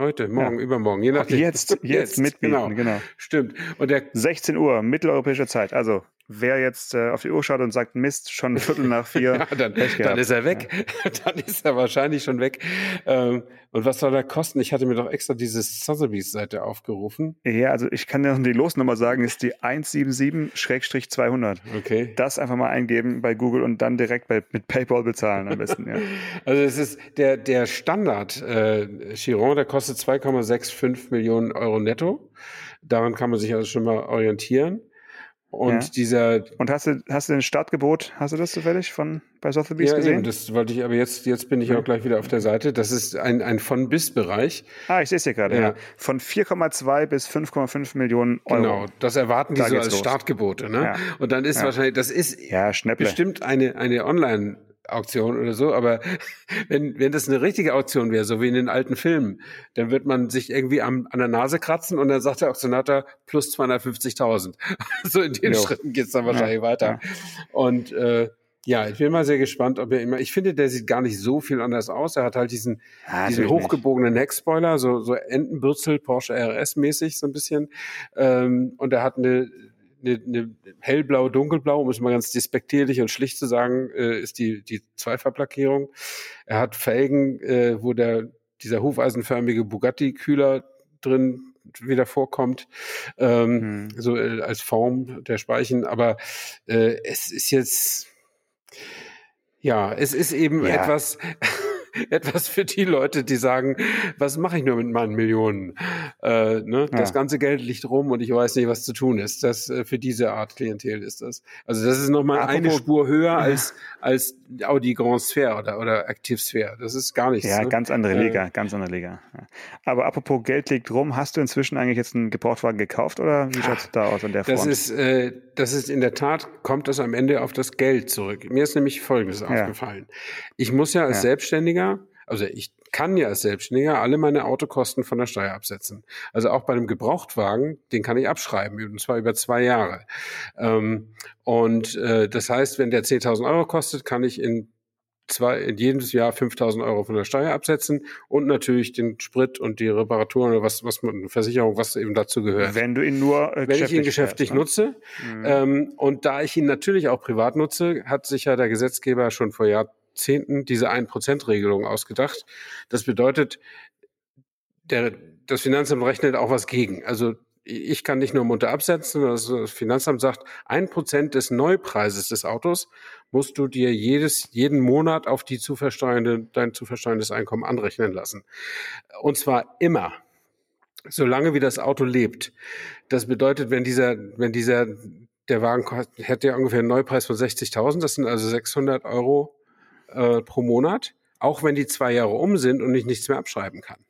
Heute, morgen, ja. übermorgen, je nachdem. Jetzt, jetzt, [LAUGHS] jetzt mitbieten, genau. genau. Stimmt. Und der 16 Uhr, mitteleuropäische Zeit. Also wer jetzt äh, auf die Uhr schaut und sagt, Mist, schon ein Viertel nach vier. [LAUGHS] ja, dann, dann ist er weg. Ja. [LAUGHS] dann ist er wahrscheinlich schon weg. Ähm, und was soll er kosten? Ich hatte mir doch extra diese Sotheby's-Seite aufgerufen. Ja, also ich kann dir noch die Losnummer sagen, ist die 177-200. Okay. Das einfach mal eingeben bei Google und dann direkt bei, mit PayPal bezahlen am besten. Ja. [LAUGHS] also es ist der, der Standard äh, Chiron, der kostet 2,65 Millionen Euro netto. Daran kann man sich also schon mal orientieren. Und ja. dieser. Und hast du, hast du den Startgebot, hast du das zufällig von bei Sotheby's ja, gesehen? Eben, das wollte ich, aber jetzt, jetzt bin ich ja. auch gleich wieder auf der Seite. Das ist ein, ein von bis Bereich. Ah, ich sehe es hier gerade, ja. ja. Von 4,2 bis 5,5 Millionen Euro. Genau, das erwarten die da so als los. Startgebote, ne? Und dann ist wahrscheinlich, das ist ja, bestimmt eine, eine Online- Auktion oder so, aber [LAUGHS] wenn, wenn das eine richtige Auktion wäre, so wie in den alten Filmen, dann wird man sich irgendwie am, an der Nase kratzen und dann sagt der Auktionator plus 250.000. [LAUGHS] so in den jo. Schritten geht's dann wahrscheinlich ja, weiter. Ja. Und äh, ja, ich bin mal sehr gespannt, ob er immer. Ich finde, der sieht gar nicht so viel anders aus. Er hat halt diesen, ja, diesen hochgebogenen Heckspoiler, so, so Entenbürzel Porsche RS mäßig so ein bisschen. Ähm, und er hat eine eine, eine hellblau, dunkelblau, um es mal ganz despektierlich und schlicht zu sagen, äh, ist die, die Zweifachplackierung. Er hat Felgen, äh, wo der, dieser hufeisenförmige Bugatti-Kühler drin wieder vorkommt, ähm, hm. so äh, als Form der Speichen. Aber äh, es ist jetzt, ja, es ist eben ja. etwas, [LAUGHS] etwas für die Leute, die sagen, was mache ich nur mit meinen Millionen? Äh, ne? Ja. Das ganze Geld liegt rum und ich weiß nicht, was zu tun ist. Das äh, für diese Art Klientel ist das. Also das ist nochmal eine Spur höher [LAUGHS] als als Audi Grand Sphere oder oder Active Sphere. Das ist gar nichts. Ja, ne? ganz andere äh, Liga, äh, ganz andere Liga. Aber apropos Geld liegt rum, hast du inzwischen eigentlich jetzt einen Gebrauchtwagen gekauft oder wie schaut es da aus an der Front? Das ist äh, das ist in der Tat kommt das am Ende auf das Geld zurück. Mir ist nämlich Folgendes ja. aufgefallen. Ich muss ja als ja. Selbstständiger also ich kann ja als Selbstständiger alle meine Autokosten von der Steuer absetzen. Also auch bei einem Gebrauchtwagen, den kann ich abschreiben, und zwar über zwei Jahre. Ähm, und äh, das heißt, wenn der 10.000 Euro kostet, kann ich in zwei, in jedes Jahr 5000 Euro von der Steuer absetzen und natürlich den Sprit und die Reparaturen oder was, was man, Versicherung, was eben dazu gehört. Wenn du ihn nur äh, Wenn ich ihn geschäftlich fährst, ne? nutze. Mhm. Ähm, und da ich ihn natürlich auch privat nutze, hat sich ja der Gesetzgeber schon vor Jahr, Jahrzehnten diese 1%-Regelung ausgedacht. Das bedeutet, der, das Finanzamt rechnet auch was gegen. Also ich kann nicht nur munter absetzen, das Finanzamt sagt, ein Prozent des Neupreises des Autos musst du dir jedes, jeden Monat auf die zu versteuernde, dein zu versteuerndes Einkommen anrechnen lassen. Und zwar immer. Solange wie das Auto lebt. Das bedeutet, wenn dieser, wenn dieser, der Wagen hätte ja ungefähr einen Neupreis von 60.000, das sind also 600 Euro äh, pro Monat, auch wenn die zwei Jahre um sind und ich nichts mehr abschreiben kann.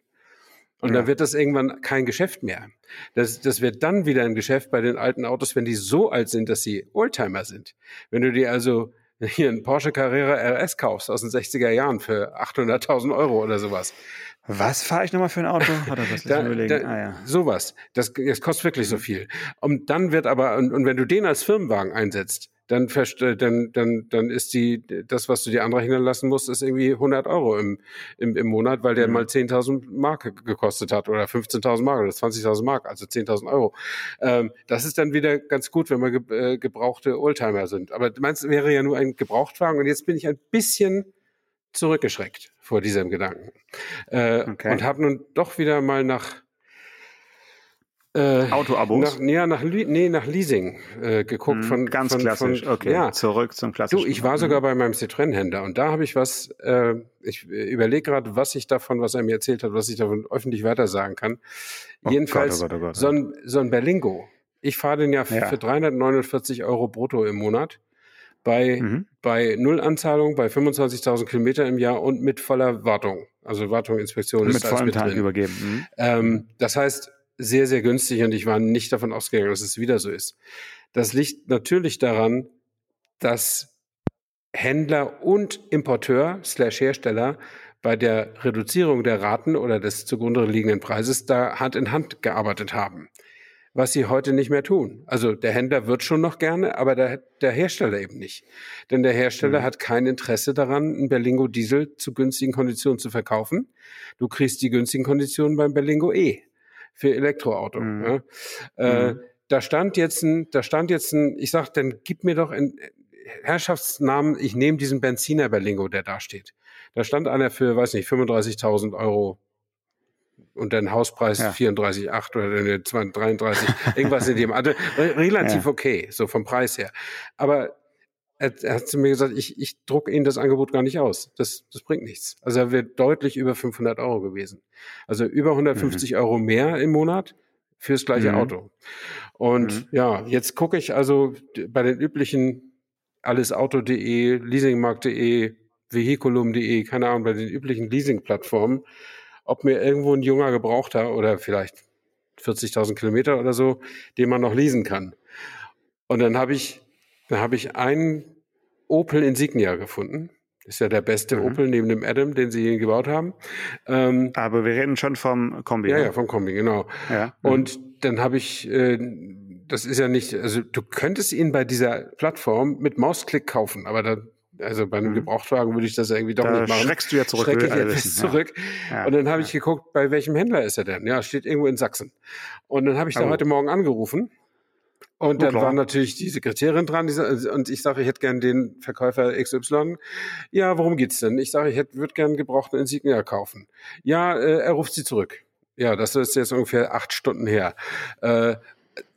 Und ja. dann wird das irgendwann kein Geschäft mehr. Das, das wird dann wieder ein Geschäft bei den alten Autos, wenn die so alt sind, dass sie Oldtimer sind. Wenn du dir also hier einen Porsche Carrera RS kaufst aus den 60er Jahren für 800.000 Euro oder sowas. Was fahre ich nochmal für ein Auto? Oder was [LAUGHS] da, da, ah, ja. Sowas. Das, das kostet wirklich so mhm. viel. Und dann wird aber, und, und wenn du den als Firmenwagen einsetzt, dann, dann, dann, dann ist die, das, was du dir anrechnen lassen musst, ist irgendwie 100 Euro im, im, im Monat, weil der mhm. mal 10.000 Mark gekostet hat oder 15.000 Mark oder 20.000 Mark, also 10.000 Euro. Ähm, das ist dann wieder ganz gut, wenn wir ge äh, gebrauchte Oldtimer sind. Aber meinst, wäre ja nur ein Gebrauchtwagen und jetzt bin ich ein bisschen zurückgeschreckt vor diesem Gedanken äh, okay. und habe nun doch wieder mal nach äh, Auto-Abos? Nach, ja, nach, nee, nach Leasing äh, geguckt. Hm, von, ganz von, klassisch, von, okay. Ja. Zurück zum klassischen. Du, ich war sogar bei meinem Citroën-Händler und da habe ich was, äh, ich überlege gerade, was ich davon, was er mir erzählt hat, was ich davon öffentlich weiter sagen kann. Oh Jedenfalls Gott, oh Gott, oh Gott, so, ein, so ein Berlingo. Ich fahre den ja, ja, für 349 Euro brutto im Monat. Bei, mhm. bei Nullanzahlung, bei 25.000 Kilometer im Jahr und mit voller Wartung. Also Wartung, Inspektion mit ist alles mit drin. übergeben. Mhm. Ähm, das heißt, sehr, sehr günstig und ich war nicht davon ausgegangen, dass es wieder so ist. Das liegt natürlich daran, dass Händler und Importeur slash Hersteller bei der Reduzierung der Raten oder des zugrunde liegenden Preises da Hand in Hand gearbeitet haben. was sie heute nicht mehr tun. Also der Händler wird schon noch gerne, aber der, der Hersteller eben nicht. Denn der Hersteller mhm. hat kein Interesse daran, einen Berlingo Diesel zu günstigen Konditionen zu verkaufen. Du kriegst die günstigen Konditionen beim Berlingo E für Elektroauto. Mhm. Ja. Äh, mhm. Da stand jetzt ein, da stand jetzt ein, ich sag, dann gib mir doch ein Herrschaftsnamen, ich nehme diesen Benziner Berlingo, der da steht. Da stand einer für, weiß nicht, 35.000 Euro und dann Hauspreis ja. 34,8 oder 33, irgendwas in dem. Also relativ ja. okay, so vom Preis her. Aber er, er hat zu mir gesagt, ich, ich drucke Ihnen das Angebot gar nicht aus. Das, das bringt nichts. Also er wird deutlich über 500 Euro gewesen. Also über 150 mhm. Euro mehr im Monat fürs gleiche mhm. Auto. Und mhm. ja, jetzt gucke ich also bei den üblichen allesauto.de, leasingmarkt.de, vehiculum.de, keine Ahnung, bei den üblichen Leasing-Plattformen, ob mir irgendwo ein junger Gebrauchter oder vielleicht 40.000 Kilometer oder so, den man noch leasen kann. Und dann habe ich, dann habe ich einen Opel Insignia gefunden. Ist ja der beste mhm. Opel neben dem Adam, den sie hier gebaut haben. Ähm, Aber wir reden schon vom Kombi. Ja, ne? ja, vom Kombi, genau. Ja. Mhm. Und dann habe ich, äh, das ist ja nicht, also du könntest ihn bei dieser Plattform mit Mausklick kaufen, aber da also bei einem mhm. Gebrauchtwagen würde ich das irgendwie doch da nicht machen. Schreckst du ja zurück. Schrecke ich jetzt zurück. Ja. Und dann habe ich geguckt, bei welchem Händler ist er denn? Ja, steht irgendwo in Sachsen. Und dann habe ich oh. da heute Morgen angerufen. Und dann war natürlich die Sekretärin dran die, und ich sage, ich hätte gern den Verkäufer XY. Ja, worum geht's denn? Ich sage, ich würde gern gebrauchten Insignia kaufen. Ja, äh, er ruft sie zurück. Ja, das ist jetzt ungefähr acht Stunden her. Äh,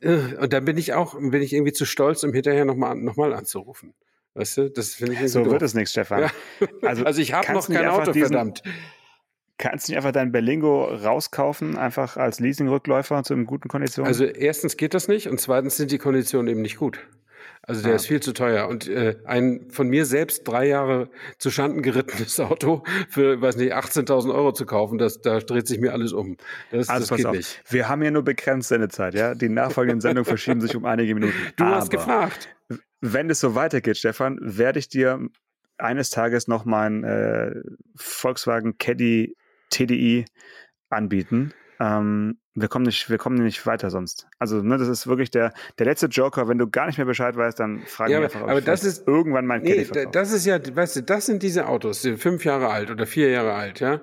äh und dann bin ich auch, bin ich irgendwie zu stolz, um hinterher nochmal noch mal anzurufen. Weißt du, das finde ich So wird es nichts, Stefan. Ja. Also, also ich habe noch kein Auto, diesen, verdammt. Kannst du nicht einfach dein Berlingo rauskaufen, einfach als Leasingrückläufer zu einem guten Konditionen? Also erstens geht das nicht und zweitens sind die Konditionen eben nicht gut. Also der ah. ist viel zu teuer. Und äh, ein von mir selbst drei Jahre zu Schanden gerittenes [LAUGHS] Auto für, weiß nicht, 18.000 Euro zu kaufen, das, da dreht sich mir alles um. Das, also das geht auf. nicht. Wir haben ja nur begrenzt Sendezeit, ja. Die nachfolgenden Sendungen verschieben sich um einige Minuten. Du Aber hast gefragt. Wenn es so weitergeht, Stefan, werde ich dir eines Tages noch meinen äh, Volkswagen Caddy TDI anbieten. Ähm, wir kommen nicht, wir kommen nicht weiter sonst. Also, ne, das ist wirklich der, der letzte Joker. Wenn du gar nicht mehr Bescheid weißt, dann frag ja, mich einfach, aber das ist irgendwann mein nee, Das ist ja, weißt du, das sind diese Autos, die sind fünf Jahre alt oder vier Jahre alt, ja.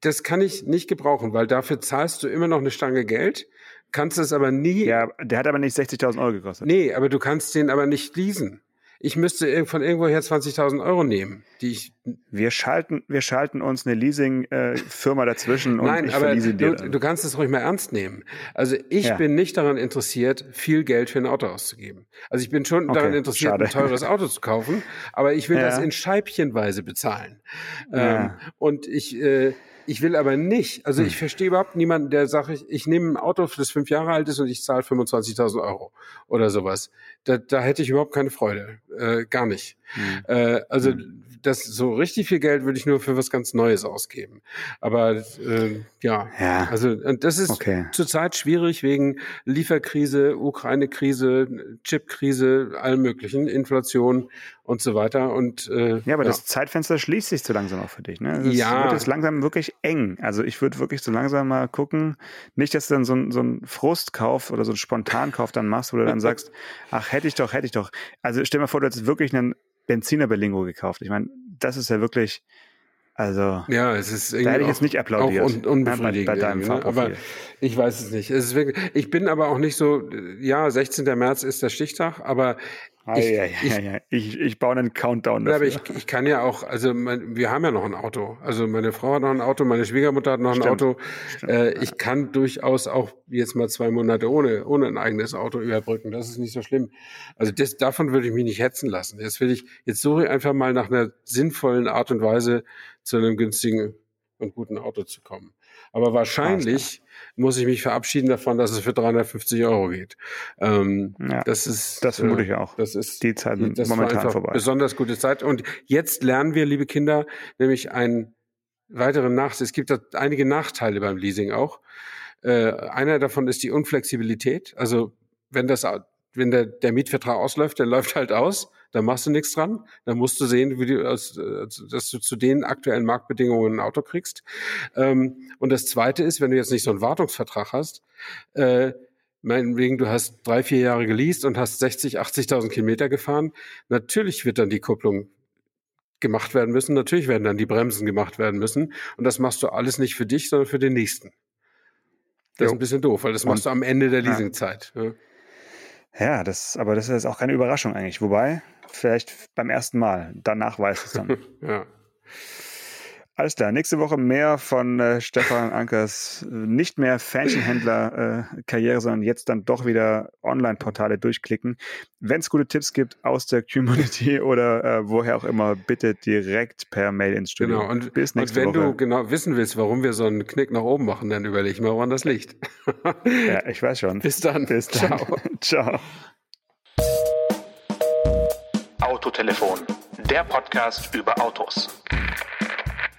Das kann ich nicht gebrauchen, weil dafür zahlst du immer noch eine Stange Geld, kannst es aber nie. Ja, der hat aber nicht 60.000 Euro gekostet. Nee, aber du kannst den aber nicht leasen ich müsste von irgendwoher 20.000 Euro nehmen, die ich. Wir schalten, wir schalten uns eine Leasing-Firma dazwischen und Nein, ich aber du, du kannst es ruhig mal ernst nehmen. Also ich ja. bin nicht daran interessiert, viel Geld für ein Auto auszugeben. Also ich bin schon okay, daran interessiert, schade. ein teures Auto zu kaufen, aber ich will ja. das in Scheibchenweise bezahlen. Ja. Ähm, und ich, äh, ich will aber nicht, also ich hm. verstehe überhaupt niemanden, der sagt, ich, ich nehme ein Auto, das fünf Jahre alt ist und ich zahle 25.000 Euro oder sowas. Da, da hätte ich überhaupt keine Freude. Äh, gar nicht. Mhm. Äh, also mhm. das so richtig viel Geld würde ich nur für was ganz Neues ausgeben. Aber äh, ja, ja, also und das ist okay. zurzeit schwierig wegen Lieferkrise, Ukraine-Krise, Chip-Krise, allem möglichen, Inflation und so weiter. Und äh, ja, aber ja. das Zeitfenster schließt sich so langsam auch für dich. Ne? Es ja. wird jetzt langsam wirklich eng. Also ich würde wirklich so langsam mal gucken, nicht, dass du dann so, ein, so einen Frustkauf oder so einen Spontankauf dann machst, wo du dann sagst, ach hätte ich doch, hätte ich doch. Also stell dir mal vor, du hättest wirklich einen Benziner Berlingo gekauft. Ich meine, das ist ja wirklich, also ja, es ist irgendwie da hätte ich jetzt nicht applaudiert. Auch un unbefriedigend. Bei, bei deinem ne? Aber ich weiß es nicht. Es ist wirklich, ich bin aber auch nicht so, ja, 16. März ist der Stichtag, aber ich, ja, ja, ich, ja, ich, ich, baue einen Countdown dafür. Ja, aber ich, ich kann ja auch, also mein, wir haben ja noch ein Auto. Also meine Frau hat noch ein Auto, meine Schwiegermutter hat noch Stimmt. ein Auto. Stimmt, äh, ich kann durchaus auch jetzt mal zwei Monate ohne, ohne ein eigenes Auto überbrücken. Das ist nicht so schlimm. Also das, davon würde ich mich nicht hetzen lassen. Jetzt will ich, jetzt suche ich einfach mal nach einer sinnvollen Art und Weise zu einem günstigen und guten Auto zu kommen. Aber wahrscheinlich muss ich mich verabschieden davon, dass es für 350 Euro geht. Ähm, ja, das ist, das vermute ich auch. Das ist die Zeit das momentan vorbei. Besonders gute Zeit. Und jetzt lernen wir, liebe Kinder, nämlich einen weiteren Nachteil. Es gibt einige Nachteile beim Leasing auch. Äh, einer davon ist die Unflexibilität. Also wenn das wenn der, der Mietvertrag ausläuft, der läuft halt aus, dann machst du nichts dran. Dann musst du sehen, wie du, dass du zu den aktuellen Marktbedingungen ein Auto kriegst. Ähm, und das Zweite ist, wenn du jetzt nicht so einen Wartungsvertrag hast, äh, meinetwegen, du hast drei, vier Jahre geleast und hast 60, 80.000 Kilometer gefahren. Natürlich wird dann die Kupplung gemacht werden müssen. Natürlich werden dann die Bremsen gemacht werden müssen. Und das machst du alles nicht für dich, sondern für den nächsten. Das ist ein bisschen doof, weil das machst du am Ende der Leasingzeit. Ja. Ja, das, aber das ist auch keine Überraschung eigentlich. Wobei, vielleicht beim ersten Mal. Danach weiß es dann. [LAUGHS] ja. Alles klar, nächste Woche mehr von äh, Stefan Ankers äh, nicht mehr Fähnchenhändler-Karriere, äh, sondern jetzt dann doch wieder Online-Portale durchklicken. Wenn es gute Tipps gibt aus der Community [LAUGHS] oder äh, woher auch immer, bitte direkt per Mail ins Studio. Genau, und, Bis nächste und wenn Woche. du genau wissen willst, warum wir so einen Knick nach oben machen, dann überleg mal, woran das liegt. ja, ich weiß schon. Bis dann. Bis dann. Ciao. [LAUGHS] Ciao. Autotelefon, der Podcast über Autos